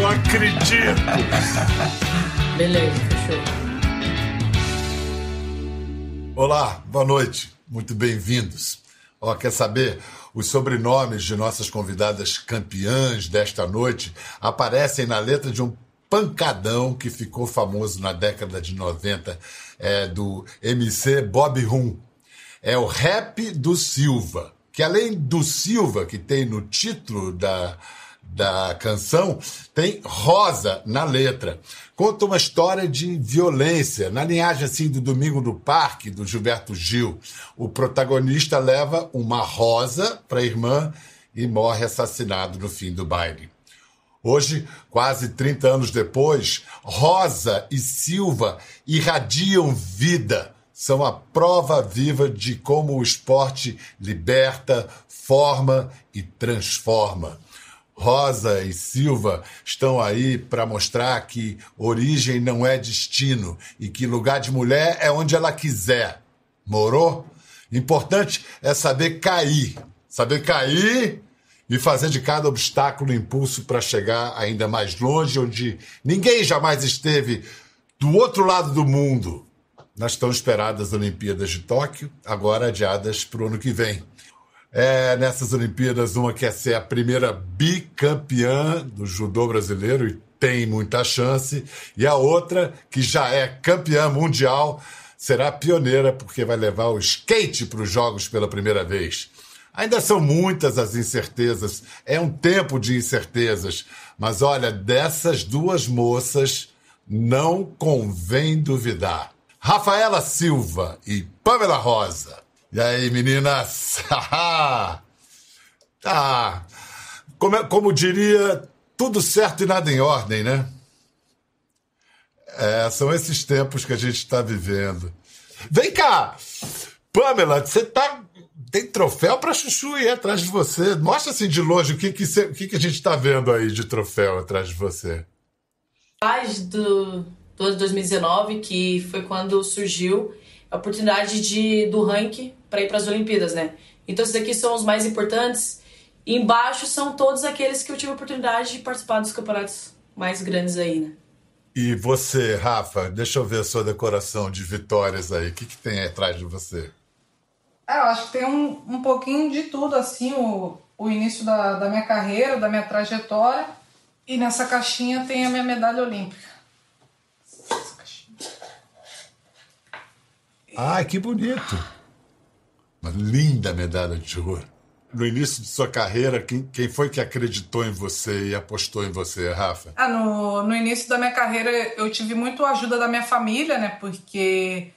Não acredito. Beleza, fechou. Olá, boa noite. Muito bem-vindos. Ó, quer saber? Os sobrenomes de nossas convidadas campeãs desta noite aparecem na letra de um pancadão que ficou famoso na década de 90 é, do MC Bob Rum. É o rap do Silva, que além do Silva, que tem no título da, da canção, tem Rosa na letra. Conta uma história de violência, na linhagem assim do Domingo no Parque, do Gilberto Gil. O protagonista leva uma rosa para a irmã e morre assassinado no fim do baile. Hoje, quase 30 anos depois, Rosa e Silva irradiam vida. São a prova viva de como o esporte liberta, forma e transforma. Rosa e Silva estão aí para mostrar que origem não é destino e que lugar de mulher é onde ela quiser. Morou? Importante é saber cair. Saber cair e fazer de cada obstáculo impulso para chegar ainda mais longe, onde ninguém jamais esteve do outro lado do mundo. Nas tão esperadas Olimpíadas de Tóquio, agora adiadas para o ano que vem. É, nessas Olimpíadas, uma quer ser a primeira bicampeã do judô brasileiro e tem muita chance, e a outra, que já é campeã mundial, será pioneira porque vai levar o skate para os Jogos pela primeira vez. Ainda são muitas as incertezas, é um tempo de incertezas, mas olha, dessas duas moças não convém duvidar. Rafaela Silva e Pamela Rosa. E aí, meninas? ah, como, é, como diria, tudo certo e nada em ordem, né? É, são esses tempos que a gente está vivendo. Vem cá! Pamela, você tá tem troféu para chuchu aí atrás de você. Mostra assim de longe o que, que, cê, o que, que a gente está vendo aí de troféu atrás de você. Faz do, do 2019, que foi quando surgiu a oportunidade de, do ranking para ir para as Olimpíadas, né? Então esses aqui são os mais importantes. E embaixo são todos aqueles que eu tive a oportunidade de participar dos campeonatos mais grandes aí, né? E você, Rafa, deixa eu ver a sua decoração de vitórias aí. O que, que tem aí atrás de você? É, eu acho que tem um, um pouquinho de tudo, assim, o, o início da, da minha carreira, da minha trajetória. E nessa caixinha tem a minha medalha olímpica. Ai, que bonito! Uma linda medalha de ouro. No início de sua carreira, quem, quem foi que acreditou em você e apostou em você, Rafa? Ah, no, no início da minha carreira eu tive muito ajuda da minha família, né? Porque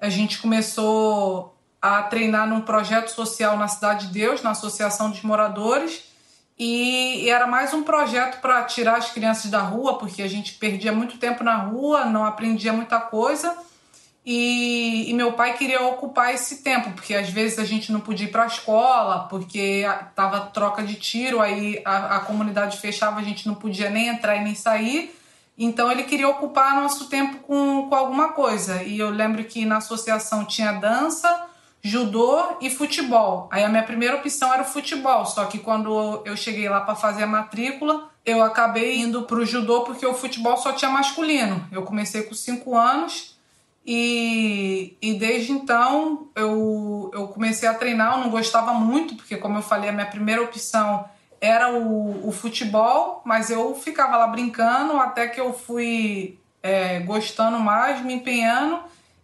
a gente começou a treinar num projeto social na Cidade de Deus, na Associação dos Moradores. E, era mais um projeto para tirar as crianças da rua, porque a gente perdia muito tempo na rua, não aprendia muita coisa. E, e meu pai queria ocupar esse tempo, porque às vezes a gente não podia ir para a escola, porque tava troca de tiro, aí a, a comunidade fechava, a gente não podia nem entrar e nem sair. Então ele queria ocupar nosso tempo com, com alguma coisa. E eu lembro que na associação tinha dança, judô e futebol. Aí a minha primeira opção era o futebol, só que quando eu cheguei lá para fazer a matrícula, eu acabei indo para o judô porque o futebol só tinha masculino. Eu comecei com 5 anos e, e desde então eu, eu comecei a treinar. Eu não gostava muito, porque, como eu falei, a minha primeira opção era o, o futebol, mas eu ficava lá brincando até que eu fui é, gostando mais, me empenhando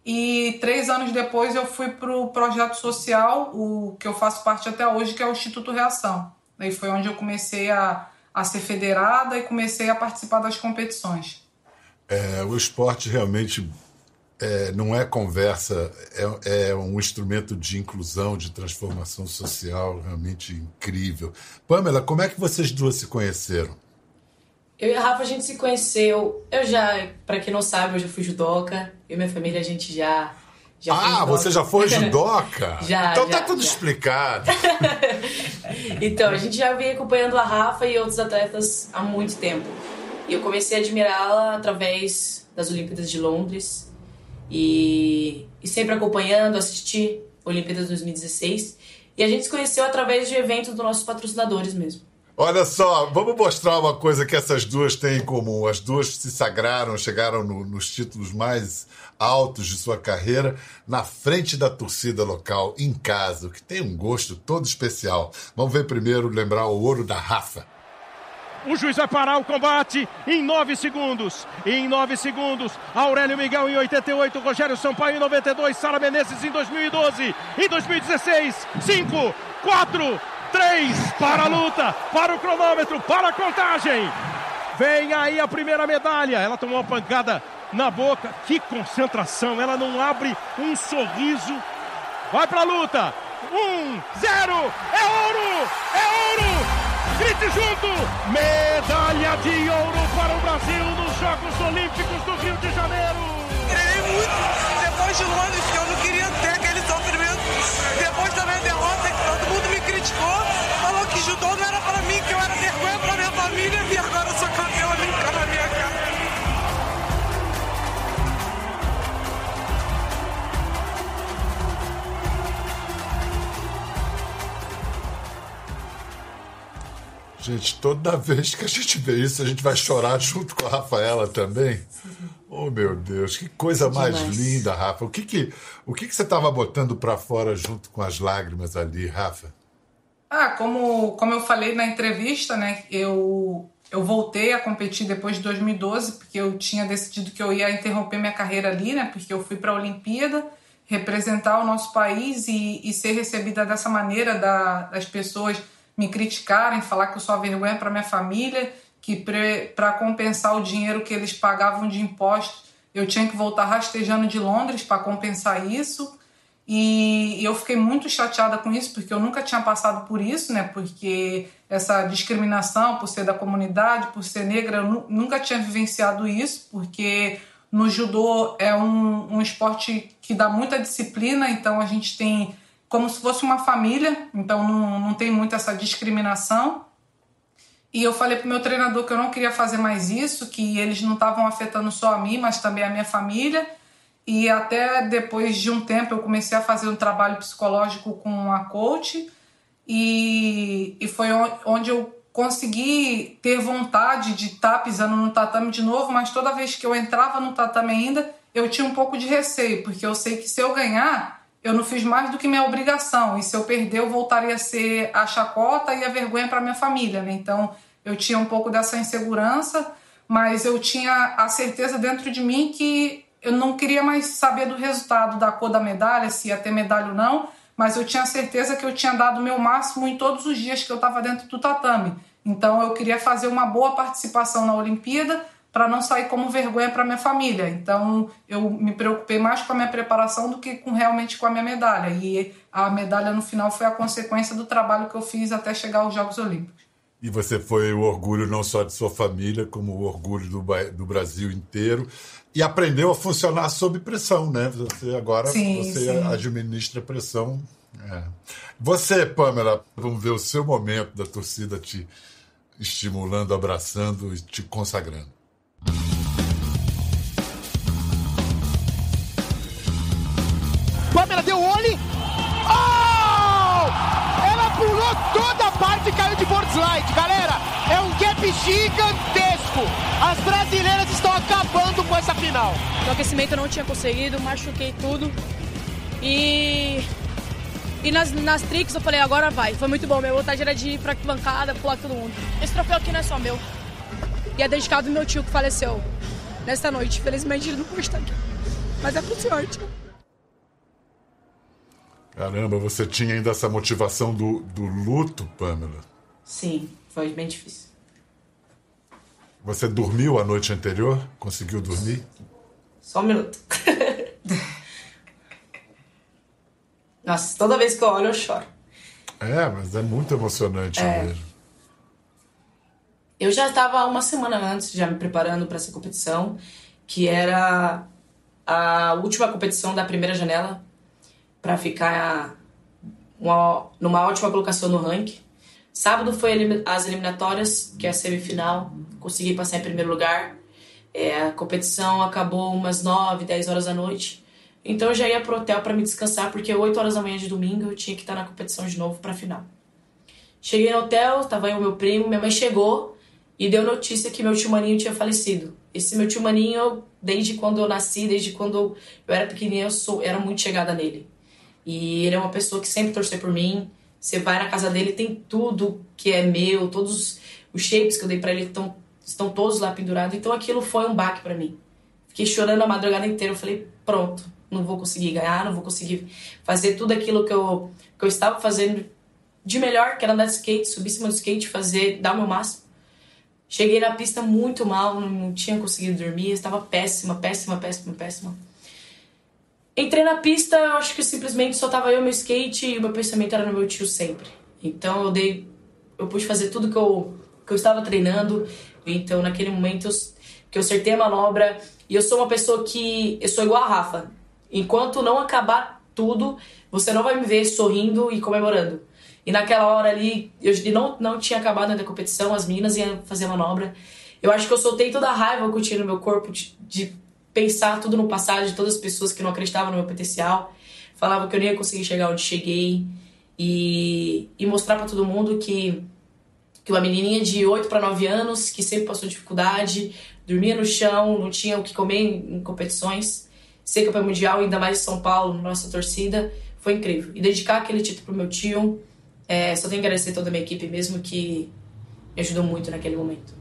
e três anos depois eu fui para o projeto social, o que eu faço parte até hoje, que é o Instituto Reação. Aí foi onde eu comecei a, a ser federada e comecei a participar das competições. É, o esporte realmente é, não é conversa, é, é, um instrumento de inclusão, de transformação social realmente incrível. Pamela, como é que vocês duas se conheceram? Eu e a Rafa, a gente se conheceu. Eu já, para quem não sabe, eu já fui judoca. Eu e minha família, a gente já. já ah, você já foi judoca? já. Então tá já, tá tudo já. explicado. então, a gente já vinha acompanhando a Rafa e outros atletas há muito tempo. E eu comecei a admirá-la através das Olimpíadas de Londres. E, e sempre acompanhando, assistir Olimpíadas 2016. E a gente se conheceu através de eventos dos nossos patrocinadores mesmo. Olha só, vamos mostrar uma coisa que essas duas têm em comum. As duas se sagraram, chegaram no, nos títulos mais altos de sua carreira, na frente da torcida local, em casa, que tem um gosto todo especial. Vamos ver primeiro, lembrar o ouro da Rafa. O juiz vai parar o combate em 9 segundos. Em 9 segundos, Aurélio Miguel em 88, Rogério Sampaio em 92, Sara Menezes em 2012, em 2016, 5, 4, 3, para a luta, para o cronômetro, para a contagem. Vem aí a primeira medalha. Ela tomou uma pancada na boca. Que concentração. Ela não abre um sorriso. Vai para a luta. Um, zero. É ouro! É ouro! Grite junto! Medalha de ouro para o Brasil nos Jogos Olímpicos do Rio de Janeiro! Treinei muito depois de Londres, que eu não queria ter aquele sofrimento. Depois da minha derrota, que todo mundo me criticou, falou que judô não era para mim, que eu era vergonha para minha família, e agora eu sou Gente, toda vez que a gente vê isso, a gente vai chorar junto com a Rafaela também. Oh, meu Deus, que coisa mais Demais. linda, Rafa. O que que, o que, que você estava botando para fora junto com as lágrimas ali, Rafa? Ah, como, como eu falei na entrevista, né, eu, eu voltei a competir depois de 2012, porque eu tinha decidido que eu ia interromper minha carreira ali, né, porque eu fui para a Olimpíada representar o nosso país e, e ser recebida dessa maneira da, das pessoas me criticarem, falar que eu sou a vergonha para minha família, que para compensar o dinheiro que eles pagavam de impostos, eu tinha que voltar rastejando de Londres para compensar isso. E eu fiquei muito chateada com isso, porque eu nunca tinha passado por isso, né? Porque essa discriminação por ser da comunidade, por ser negra, eu nunca tinha vivenciado isso, porque no judô é um, um esporte que dá muita disciplina, então a gente tem como se fosse uma família, então não, não tem muito essa discriminação. E eu falei pro meu treinador que eu não queria fazer mais isso, que eles não estavam afetando só a mim, mas também a minha família. E até depois de um tempo eu comecei a fazer um trabalho psicológico com a coach e, e foi onde eu consegui ter vontade de estar tá pisando no tatame de novo, mas toda vez que eu entrava no tatame ainda, eu tinha um pouco de receio, porque eu sei que se eu ganhar, eu não fiz mais do que minha obrigação. E se eu perder, eu voltaria a ser a chacota e a vergonha para minha família. Né? Então, eu tinha um pouco dessa insegurança, mas eu tinha a certeza dentro de mim que eu não queria mais saber do resultado da cor da medalha, se ia ter medalha ou não, mas eu tinha certeza que eu tinha dado o meu máximo em todos os dias que eu estava dentro do tatame. Então, eu queria fazer uma boa participação na Olimpíada para não sair como vergonha para minha família. Então eu me preocupei mais com a minha preparação do que com realmente com a minha medalha. E a medalha no final foi a consequência do trabalho que eu fiz até chegar aos Jogos Olímpicos. E você foi o orgulho não só de sua família, como o orgulho do, do Brasil inteiro. E aprendeu a funcionar sob pressão, né? Você agora sim, você sim. administra pressão. É. Você, Pamela, vamos ver o seu momento da torcida te estimulando, abraçando e te consagrando. Gigantesco. As brasileiras estão acabando com essa final. No aquecimento eu não tinha conseguido, machuquei tudo. E e nas, nas tricks eu falei, agora vai. Foi muito bom. Minha vontade era de ir pra bancada, pular todo mundo. Esse troféu aqui não é só meu. E é dedicado ao meu tio que faleceu nesta noite. Felizmente ele não pôde estar aqui. Mas é por sorte. Caramba, você tinha ainda essa motivação do, do luto, Pamela? Sim, foi bem difícil. Você dormiu a noite anterior? Conseguiu dormir? Só um minuto. Nossa, toda vez que eu olho eu choro. É, mas é muito emocionante é. mesmo. Eu já estava uma semana antes, já me preparando para essa competição, que era a última competição da primeira janela para ficar uma, numa ótima colocação no ranking. Sábado foi as eliminatórias, que é a semifinal. Consegui passar em primeiro lugar. É, a competição acabou umas 9, 10 horas da noite. Então eu já ia pro hotel para me descansar, porque 8 horas da manhã de domingo eu tinha que estar na competição de novo para a final. Cheguei no hotel, tava aí o meu primo, minha mãe chegou e deu notícia que meu tio Maninho tinha falecido. Esse meu tio Maninho, desde quando eu nasci, desde quando eu era pequenininha, eu sou, era muito chegada nele. E ele é uma pessoa que sempre torceu por mim. Você vai na casa dele, tem tudo que é meu, todos os shapes que eu dei para ele estão, estão todos lá pendurados. Então aquilo foi um baque para mim. Fiquei chorando a madrugada inteira. Eu falei, pronto, não vou conseguir ganhar, não vou conseguir fazer tudo aquilo que eu, que eu estava fazendo de melhor, que era andar de skate, subir cima do skate, fazer, dar o meu máximo. Cheguei na pista muito mal, não tinha conseguido dormir, estava péssima, péssima, péssima, péssima. Entrei na pista, eu acho que simplesmente só tava eu, meu skate e o meu pensamento era no meu tio sempre. Então eu dei, eu pude fazer tudo que eu, que eu estava treinando. Então naquele momento eu, que eu acertei a manobra e eu sou uma pessoa que eu sou igual a Rafa. Enquanto não acabar tudo, você não vai me ver sorrindo e comemorando. E naquela hora ali, eu não, não tinha acabado a competição, as meninas iam fazer a manobra. Eu acho que eu soltei toda a raiva que eu tinha no meu corpo de, de pensar tudo no passado, de todas as pessoas que não acreditavam no meu potencial. Falavam que eu não ia conseguir chegar onde cheguei. E, e mostrar para todo mundo que, que uma menininha de 8 para 9 anos, que sempre passou dificuldade, dormia no chão, não tinha o que comer em, em competições, ser campeão mundial, ainda mais em São Paulo, nossa torcida, foi incrível. E dedicar aquele título pro meu tio, é, só tenho que agradecer toda a minha equipe mesmo, que me ajudou muito naquele momento.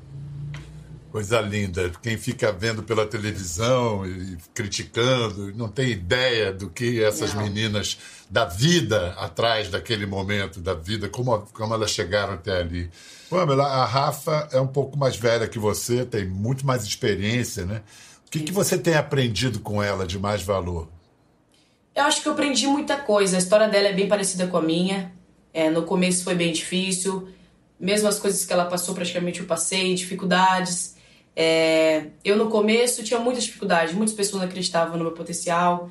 Coisa linda. Quem fica vendo pela televisão e criticando não tem ideia do que essas não. meninas da vida atrás daquele momento, da vida, como, como elas chegaram até ali. Pamela, a Rafa é um pouco mais velha que você, tem muito mais experiência, né? O que, que você tem aprendido com ela de mais valor? Eu acho que eu aprendi muita coisa. A história dela é bem parecida com a minha. É, no começo foi bem difícil. Mesmo as coisas que ela passou, praticamente eu passei, dificuldades. É, eu no começo tinha muita dificuldade, muitas pessoas não acreditavam no meu potencial.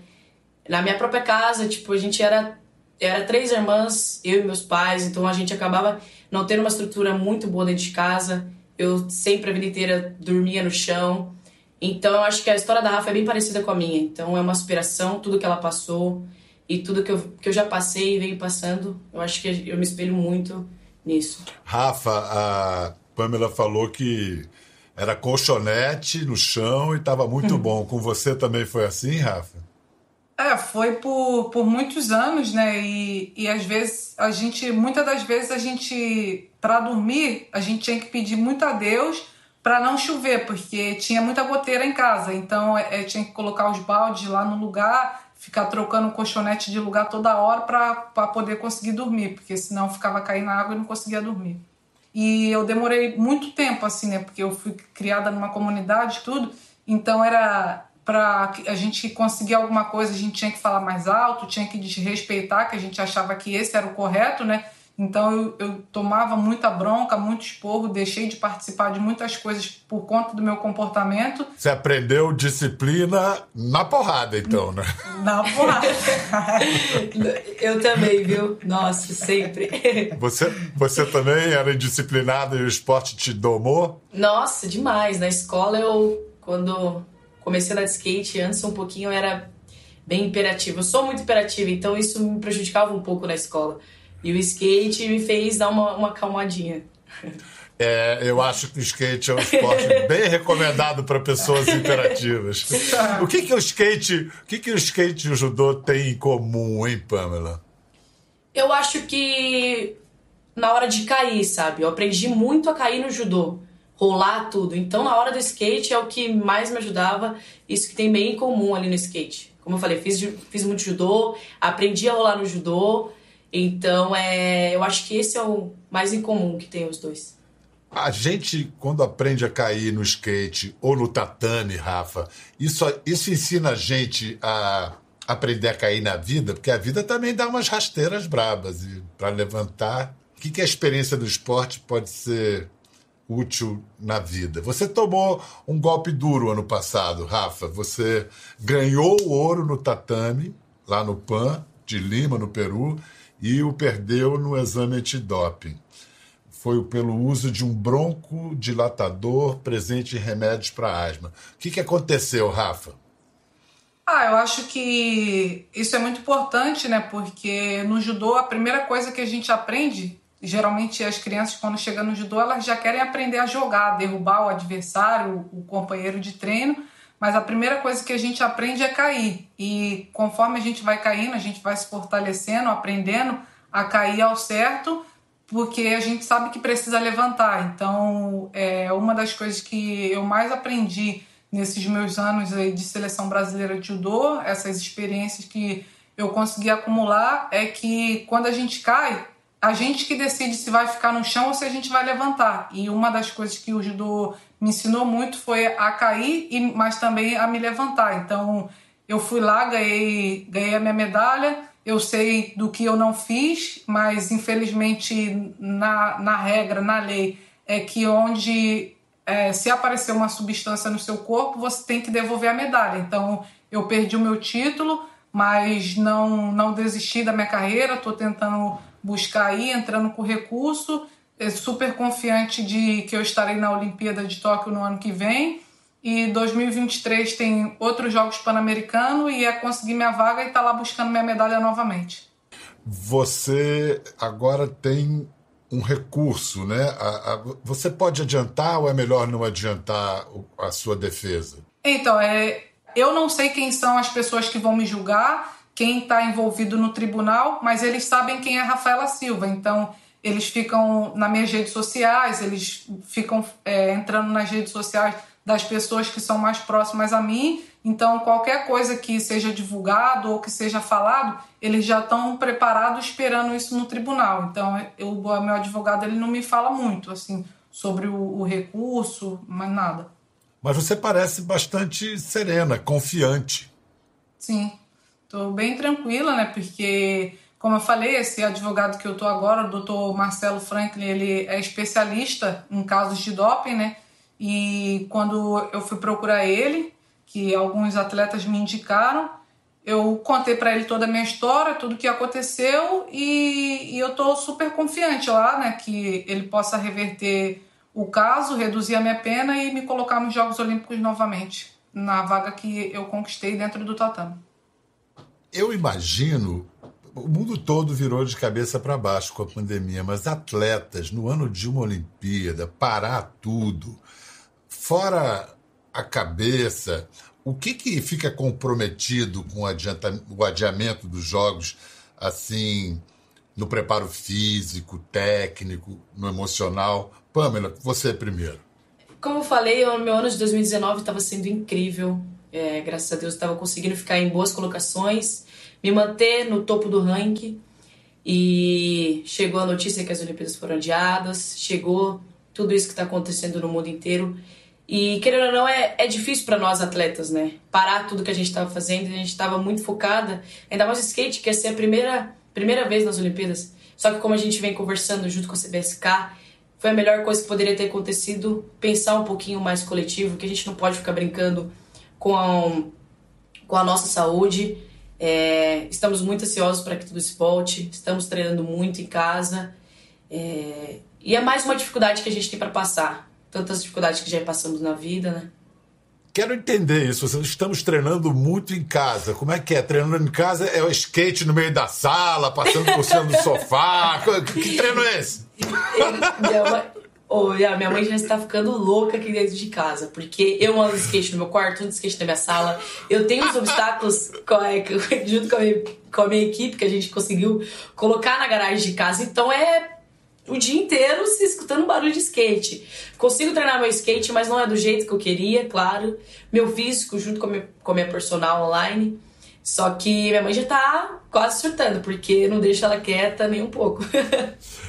Na minha própria casa, tipo, a gente era era três irmãs, eu e meus pais, então a gente acabava não tendo uma estrutura muito boa dentro de casa. Eu sempre a vida inteira dormia no chão. Então eu acho que a história da Rafa é bem parecida com a minha. Então é uma aspiração, tudo que ela passou e tudo que eu, que eu já passei e venho passando. Eu acho que eu me espelho muito nisso. Rafa, a Pamela falou que era colchonete no chão e estava muito hum. bom. Com você também foi assim, Rafa? É, foi por, por muitos anos, né? E, e às vezes a gente, muitas das vezes a gente, para dormir, a gente tinha que pedir muito a Deus para não chover, porque tinha muita goteira em casa. Então é, é tinha que colocar os baldes lá no lugar, ficar trocando o colchonete de lugar toda hora para poder conseguir dormir, porque senão ficava caindo água e não conseguia dormir. E eu demorei muito tempo, assim, né? Porque eu fui criada numa comunidade tudo. Então era para a gente conseguir alguma coisa, a gente tinha que falar mais alto, tinha que desrespeitar, que a gente achava que esse era o correto, né? Então eu, eu, tomava muita bronca, muito esporro, deixei de participar de muitas coisas por conta do meu comportamento. Você aprendeu disciplina na porrada, então, né? Na porrada. eu também, viu? Nossa, sempre. Você, você também era indisciplinada e o esporte te domou? Nossa, demais. Na escola eu, quando comecei a dar skate, antes um pouquinho eu era bem imperativa. Eu sou muito imperativa, então isso me prejudicava um pouco na escola. E o skate me fez dar uma, uma calmadinha. É, eu acho que o skate é um esporte bem recomendado para pessoas imperativas. O que, que o skate, o que, que o skate e o judô têm em comum, hein, Pamela? Eu acho que na hora de cair, sabe? Eu aprendi muito a cair no judô, rolar tudo. Então, na hora do skate é o que mais me ajudava. Isso que tem bem em comum ali no skate. Como eu falei, fiz, fiz muito judô, aprendi a rolar no judô então, é, eu acho que esse é o mais incomum que tem os dois. A gente, quando aprende a cair no skate ou no tatame, Rafa, isso, isso ensina a gente a aprender a cair na vida, porque a vida também dá umas rasteiras brabas. Para levantar, o que, que a experiência do esporte pode ser útil na vida? Você tomou um golpe duro ano passado, Rafa. Você ganhou o ouro no tatame, lá no PAN de Lima, no Peru e o perdeu no exame antidoping. Foi pelo uso de um broncodilatador presente em remédios para asma. O que, que aconteceu, Rafa? Ah, eu acho que isso é muito importante, né? Porque no judô a primeira coisa que a gente aprende geralmente as crianças quando chegam no judô elas já querem aprender a jogar, derrubar o adversário, o companheiro de treino, mas a primeira coisa que a gente aprende é cair. E conforme a gente vai caindo, a gente vai se fortalecendo, aprendendo a cair ao certo, porque a gente sabe que precisa levantar. Então, é uma das coisas que eu mais aprendi nesses meus anos aí de seleção brasileira de judô, essas experiências que eu consegui acumular, é que quando a gente cai, a gente que decide se vai ficar no chão ou se a gente vai levantar. E uma das coisas que o judô me ensinou muito foi a cair, e, mas também a me levantar. Então, eu fui lá, ganhei, ganhei a minha medalha, eu sei do que eu não fiz, mas infelizmente na, na regra, na lei, é que onde é, se aparecer uma substância no seu corpo, você tem que devolver a medalha. Então eu perdi o meu título, mas não, não desisti da minha carreira, estou tentando buscar aí, entrando com recurso, super confiante de que eu estarei na Olimpíada de Tóquio no ano que vem e 2023 tem outros Jogos Pan-Americanos e é conseguir minha vaga e estar tá lá buscando minha medalha novamente. Você agora tem um recurso, né? A, a, você pode adiantar ou é melhor não adiantar a sua defesa? Então, é, eu não sei quem são as pessoas que vão me julgar, quem está envolvido no tribunal, mas eles sabem quem é Rafaela Silva. Então, eles ficam nas minhas redes sociais, eles ficam é, entrando nas redes sociais das pessoas que são mais próximas a mim. Então, qualquer coisa que seja divulgado ou que seja falado, eles já estão preparados esperando isso no tribunal. Então, eu, o meu advogado ele não me fala muito assim sobre o, o recurso, mas nada. Mas você parece bastante serena, confiante. Sim, estou bem tranquila, né? Porque, como eu falei, esse advogado que eu estou agora, o doutor Marcelo Franklin, ele é especialista em casos de doping, né? E quando eu fui procurar ele, que alguns atletas me indicaram, eu contei para ele toda a minha história, tudo o que aconteceu e, e eu tô super confiante lá, né, que ele possa reverter o caso, reduzir a minha pena e me colocar nos Jogos Olímpicos novamente, na vaga que eu conquistei dentro do tatame. Eu imagino o mundo todo virou de cabeça para baixo com a pandemia, mas atletas no ano de uma Olimpíada, parar tudo, fora a cabeça, o que, que fica comprometido com o, adiamento dos jogos, assim, no preparo físico, técnico, no emocional? Pamela, você primeiro. Como eu falei, o meu ano de 2019 estava sendo incrível. É, graças a Deus estava conseguindo ficar em boas colocações, me manter no topo do ranking. E chegou a notícia que as Olimpíadas foram adiadas, chegou tudo isso que está acontecendo no mundo inteiro. E querendo ou não, é, é difícil para nós atletas, né? Parar tudo que a gente estava fazendo, a gente estava muito focada. Ainda mais skate, que ia ser a primeira, primeira vez nas Olimpíadas. Só que como a gente vem conversando junto com a CBSK, foi a melhor coisa que poderia ter acontecido, pensar um pouquinho mais coletivo, que a gente não pode ficar brincando com a, com a nossa saúde. É, estamos muito ansiosos para que tudo se volte, estamos treinando muito em casa. É, e é mais uma dificuldade que a gente tem para passar tantas dificuldades que já passamos na vida, né? Quero entender isso. Estamos treinando muito em casa. Como é que é? Treinando em casa é o skate no meio da sala, passando por cima do sofá. Que treino é esse? minha, oh, minha mãe já está ficando louca aqui dentro de casa, porque eu ando skate no meu quarto, ando skate na minha sala. Eu tenho os obstáculos junto com a, minha, com a minha equipe que a gente conseguiu colocar na garagem de casa. Então é o dia inteiro se escutando barulho de skate. Consigo treinar meu skate, mas não é do jeito que eu queria, claro. Meu físico junto com a minha, com a minha personal online. Só que minha mãe já tá quase surtando, porque não deixa ela quieta nem um pouco.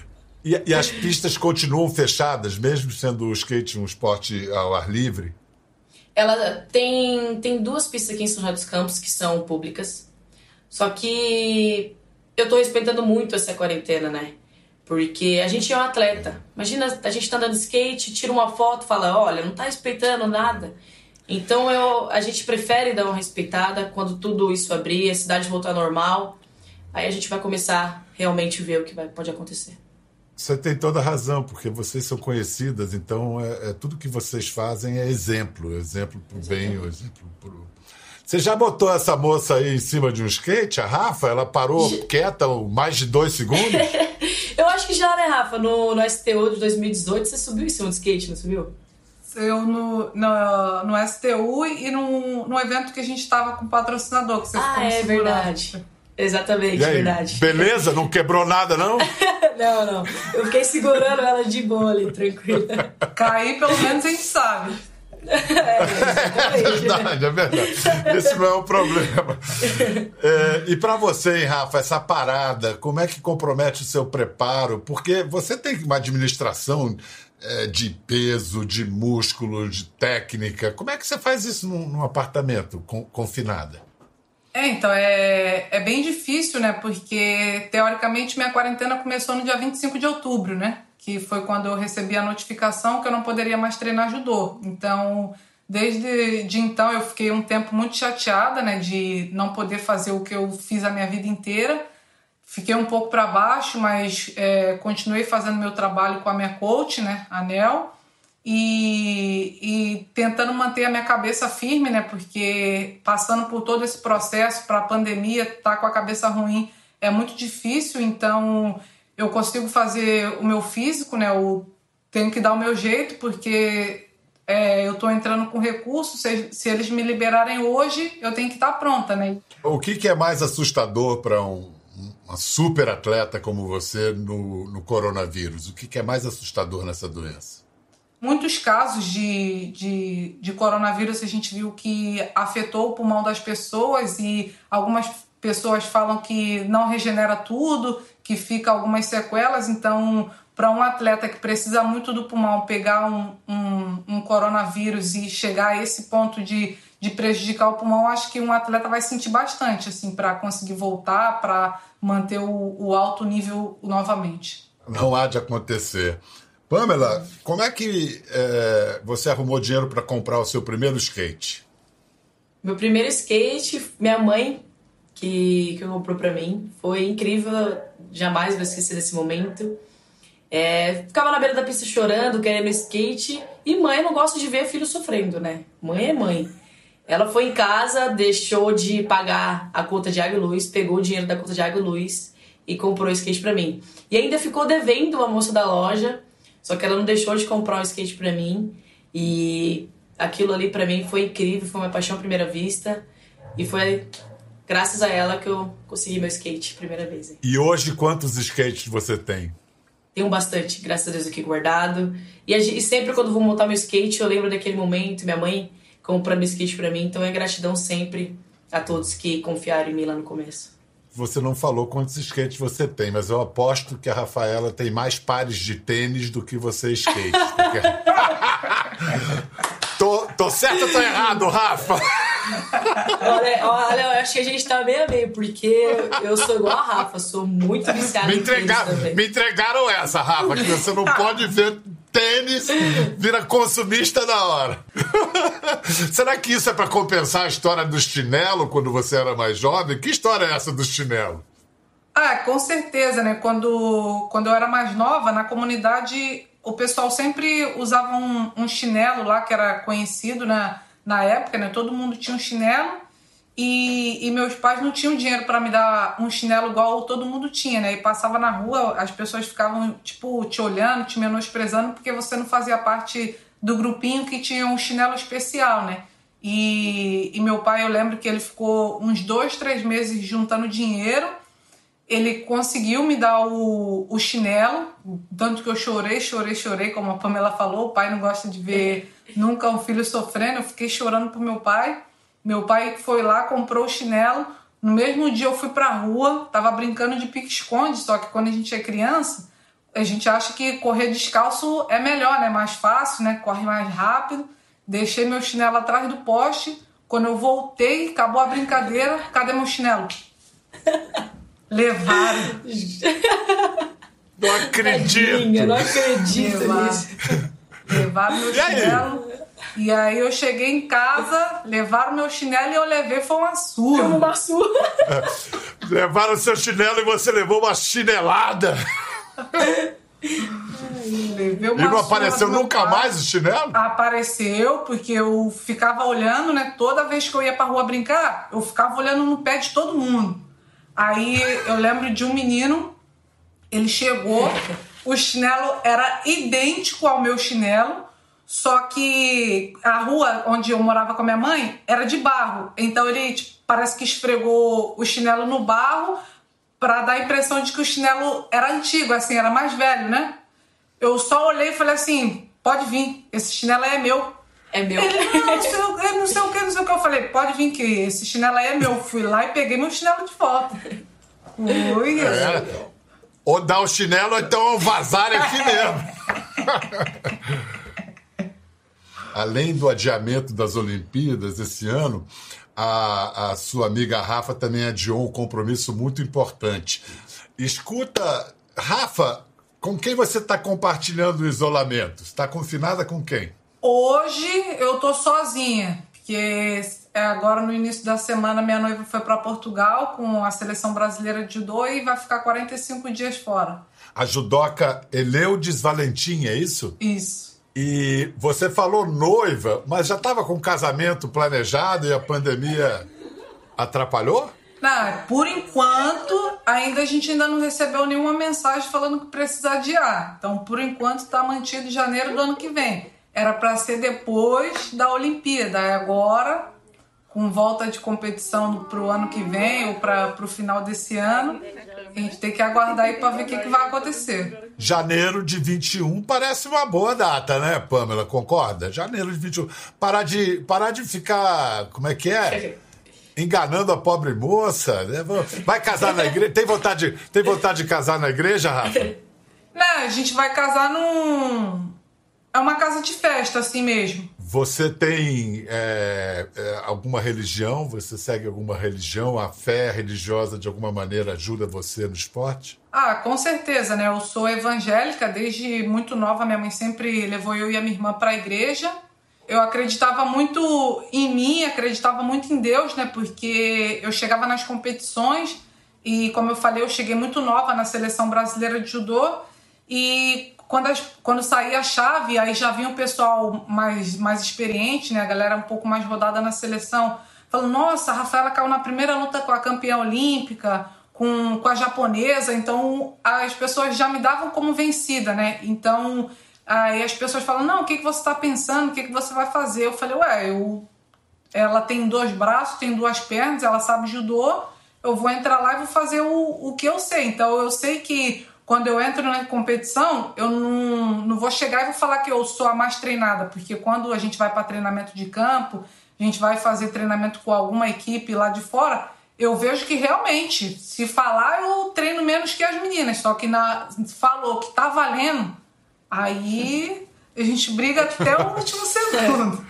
e, e, as pistas continuam fechadas, mesmo sendo o skate um esporte ao ar livre? Ela tem, tem duas pistas aqui em São José dos Campos que são públicas. Só que eu tô respeitando muito essa quarentena, né? Porque a gente é um atleta. Imagina, a gente tá andando de skate, tira uma foto fala, olha, não tá respeitando nada. Então eu, a gente prefere dar uma respeitada quando tudo isso abrir, a cidade voltar normal. Aí a gente vai começar realmente ver o que vai, pode acontecer. Você tem toda a razão, porque vocês são conhecidas, então é, é tudo que vocês fazem é exemplo, exemplo para o bem, exemplo para Você já botou essa moça aí em cima de um skate, a Rafa? Ela parou quieta mais de dois segundos? Eu acho que já, né, Rafa? No, no STU de 2018 você subiu em cima do skate, não subiu? Eu no, no, no STU e no, no evento que a gente estava com o patrocinador, que você Ah, é segurando. verdade. Exatamente, aí, verdade. beleza? Não quebrou nada, não? não, não. Eu fiquei segurando ela de boa ali, tranquila. Cair, pelo menos a gente sabe. É verdade, é verdade. Esse não é o problema. É, e para você, hein, Rafa, essa parada, como é que compromete o seu preparo? Porque você tem uma administração é, de peso, de músculo, de técnica. Como é que você faz isso num, num apartamento com- confinada? É, então, é, é bem difícil, né? Porque, teoricamente, minha quarentena começou no dia 25 de outubro, né? Que foi quando eu recebi a notificação que eu não poderia mais treinar judô. Então, desde de então, eu fiquei um tempo muito chateada, né? De não poder fazer o que eu fiz a minha vida inteira. Fiquei um pouco para baixo, mas é, continuei fazendo meu trabalho com a minha coach, né? A Nel e, e tentando manter a minha cabeça firme, né? Porque passando por todo esse processo para a pandemia, tá com a cabeça ruim é muito difícil. Então eu consigo fazer o meu físico, né? Eu tenho que dar o meu jeito porque é, eu tô entrando com recursos. Se, se eles me liberarem hoje, eu tenho que estar pronta, né? O que, que é mais assustador para um, uma super atleta como você no, no coronavírus? O que, que é mais assustador nessa doença? Muitos casos de, de, de coronavírus a gente viu que afetou o pulmão das pessoas e algumas pessoas falam que não regenera tudo, que fica algumas sequelas. Então, para um atleta que precisa muito do pulmão pegar um, um, um coronavírus e chegar a esse ponto de, de prejudicar o pulmão, acho que um atleta vai sentir bastante assim para conseguir voltar, para manter o, o alto nível novamente. Não há de acontecer. Pamela, como é que é, você arrumou dinheiro para comprar o seu primeiro skate? Meu primeiro skate, minha mãe que, que comprou pra mim. Foi incrível, jamais vou esquecer desse momento. É, ficava na beira da pista chorando, querendo skate. E mãe não gosta de ver filho sofrendo, né? Mãe é mãe. Ela foi em casa, deixou de pagar a conta de água e luz, pegou o dinheiro da conta de água e luz e comprou o skate pra mim. E ainda ficou devendo a moça da loja, só que ela não deixou de comprar o skate pra mim. E aquilo ali pra mim foi incrível, foi uma paixão à primeira vista. E foi graças a ela que eu consegui meu skate primeira vez. E hoje quantos skates você tem? Tenho bastante, graças a Deus, aqui guardado. E, e sempre quando vou montar meu skate, eu lembro daquele momento, minha mãe comprando skate pra mim. Então é gratidão sempre a todos que confiaram em mim lá no começo. Você não falou quantos skates você tem, mas eu aposto que a Rafaela tem mais pares de tênis do que você skate. porque- tô, tô certo ou tô errado, Rafa? Olha, olha, eu acho que a gente tá meio a meio, porque eu sou igual a Rafa, sou muito viciada Me, entregar, me entregaram essa, Rafa, que você não pode ver tênis, vira consumista na hora. Será que isso é para compensar a história do chinelo quando você era mais jovem? Que história é essa do chinelo? Ah, com certeza, né? Quando, quando eu era mais nova, na comunidade, o pessoal sempre usava um, um chinelo lá que era conhecido na, na época, né? Todo mundo tinha um chinelo e, e meus pais não tinham dinheiro para me dar um chinelo igual todo mundo tinha, né? E passava na rua, as pessoas ficavam, tipo, te olhando, te menosprezando porque você não fazia parte do grupinho que tinha um chinelo especial, né? E, e meu pai, eu lembro que ele ficou uns dois, três meses juntando dinheiro ele conseguiu me dar o, o chinelo, tanto que eu chorei, chorei, chorei, como a Pamela falou, o pai não gosta de ver nunca um filho sofrendo, eu fiquei chorando pro meu pai. Meu pai foi lá, comprou o chinelo, no mesmo dia eu fui pra rua, tava brincando de pique-esconde, só que quando a gente é criança, a gente acha que correr descalço é melhor, né? Mais fácil, né? Corre mais rápido. Deixei meu chinelo atrás do poste. Quando eu voltei, acabou a brincadeira. Cadê meu chinelo? Levaram. Não acredito! Tadinha, não acredito Levaram. nisso. Levaram meu E aí? chinelo. E aí eu cheguei em casa, levaram meu chinelo e eu levei, foi uma surra. Uma surra. Levaram seu chinelo e você levou uma chinelada. Levei E uma não surra apareceu nunca pai. mais o chinelo? Apareceu, porque eu ficava olhando, né? Toda vez que eu ia pra rua brincar, eu ficava olhando no pé de todo mundo. Aí eu lembro de um menino, ele chegou, o chinelo era idêntico ao meu chinelo, só que a rua onde eu morava com a minha mãe era de barro. Então ele tipo, parece que esfregou o chinelo no barro pra dar a impressão de que o chinelo era antigo, assim, era mais velho, né? Eu só olhei e falei assim: pode vir, esse chinelo aí é meu. É meu. Ele, não, não sei, o- ele não sei o que, não sei o que. Eu falei, pode vir que esse chinelo aí é meu. Fui lá e peguei meu chinelo de volta. Ui, É. Ou dar o chinelo ou então vazar aqui mesmo. Além do adiamento das Olimpíadas esse ano, a, a sua amiga Rafa também adiou um compromisso muito importante. Escuta, Rafa, com quem você está compartilhando o isolamento? Está confinada com quem? Hoje eu tô sozinha, porque é agora no início da semana minha noiva foi para Portugal com a seleção brasileira de judô e vai ficar 45 dias fora. A judoca Eleudes Valentim, é isso? Isso. E você falou noiva, mas já estava com casamento planejado e a pandemia atrapalhou? Não, por enquanto, ainda a gente ainda não recebeu nenhuma mensagem falando que precisa adiar. Então, por enquanto, está mantido janeiro do ano que vem. Era para ser depois da Olimpíada. Aí Agora, com volta de competição para o ano que vem ou para o final desse ano, a gente tem que aguardar aí para ver o que, que vai acontecer. Janeiro de 21 parece uma boa data, né, Pamela? Concorda? Janeiro de 21. Parar de, parar de ficar. Como é que é? Enganando a pobre moça. né? Vai casar na igreja? Tem vontade, de- tem vontade de casar na igreja, Rafa? Não, a gente vai casar num. É uma casa de festa, assim mesmo. Você tem é, é, alguma religião? Você segue alguma religião? A fé religiosa, de alguma maneira, ajuda você no esporte? Ah, com certeza, né? Eu sou evangélica, desde muito nova, minha mãe sempre levou eu e a minha irmã para a igreja. Eu acreditava muito em mim, acreditava muito em Deus, né? Porque eu chegava nas competições e, como eu falei, eu cheguei muito nova na seleção brasileira de judô e quando, as, quando saía a chave, aí já vinha o pessoal mais, mais experiente, né? A galera um pouco mais rodada na seleção, falando: Nossa, a Rafaela caiu na primeira luta com a campeã olímpica, com, com a japonesa, então as pessoas já me davam como vencida, né? Então aí as pessoas falam: Não, o que, que você está pensando? O que, que você vai fazer? Eu falei: Ué, eu, ela tem dois braços, tem duas pernas, ela sabe judô, eu vou entrar lá e vou fazer o, o que eu sei. Então eu sei que quando eu entro na competição, eu não, não vou chegar e vou falar que eu sou a mais treinada, porque quando a gente vai para treinamento de campo, a gente vai fazer treinamento com alguma equipe lá de fora, eu vejo que realmente, se falar, eu treino menos que as meninas, só que na, falou que tá valendo, aí a gente briga até o último segundo.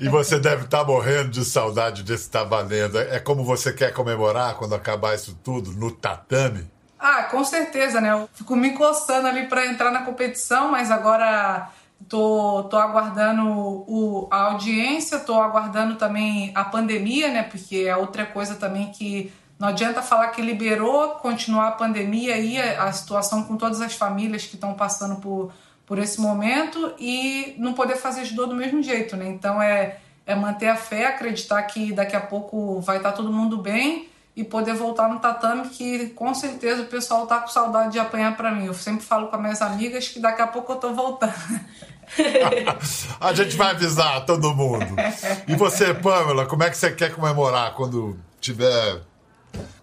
E você deve estar morrendo de saudade desse tá valendo. É como você quer comemorar quando acabar isso tudo no tatame? Ah, com certeza, né? Eu fico me coçando ali para entrar na competição, mas agora tô, tô aguardando o, a audiência, tô aguardando também a pandemia, né? Porque é outra coisa também que não adianta falar que liberou, continuar a pandemia e a, situação com todas as famílias que estão passando por, por esse momento e não poder fazer judô do mesmo jeito, né? Então é, é manter a fé, acreditar que daqui a pouco vai estar todo mundo bem e poder voltar no tatame, que com certeza o pessoal tá com saudade de apanhar para mim. Eu sempre falo com as minhas amigas que daqui a pouco eu tô voltando. a gente vai avisar todo mundo. E você, Pamela, como é que você quer comemorar quando tiver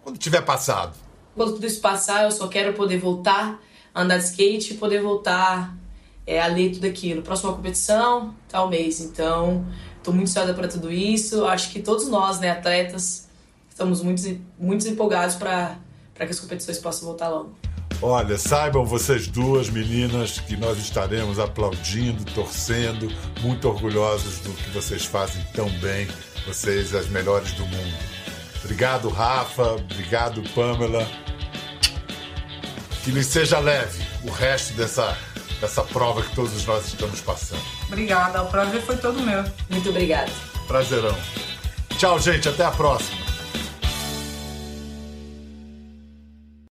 quando tiver passado? Quando tudo isso passar, eu só quero poder voltar a andar de skate e poder voltar é, a ler tudo aquilo. Próxima competição, tal mês. Então, tô muito ansiosa para tudo isso. Acho que todos nós, né, atletas, estamos muito, muito empolgados para que as competições possam voltar logo. Olha, saibam vocês duas meninas que nós estaremos aplaudindo, torcendo, muito orgulhosos do que vocês fazem tão bem, vocês as melhores do mundo. Obrigado, Rafa, obrigado, Pamela. Que lhe seja leve o resto dessa, dessa prova que todos nós estamos passando. Obrigada, o prazer foi todo meu. Muito obrigada. Prazerão. Tchau, gente, até a próxima.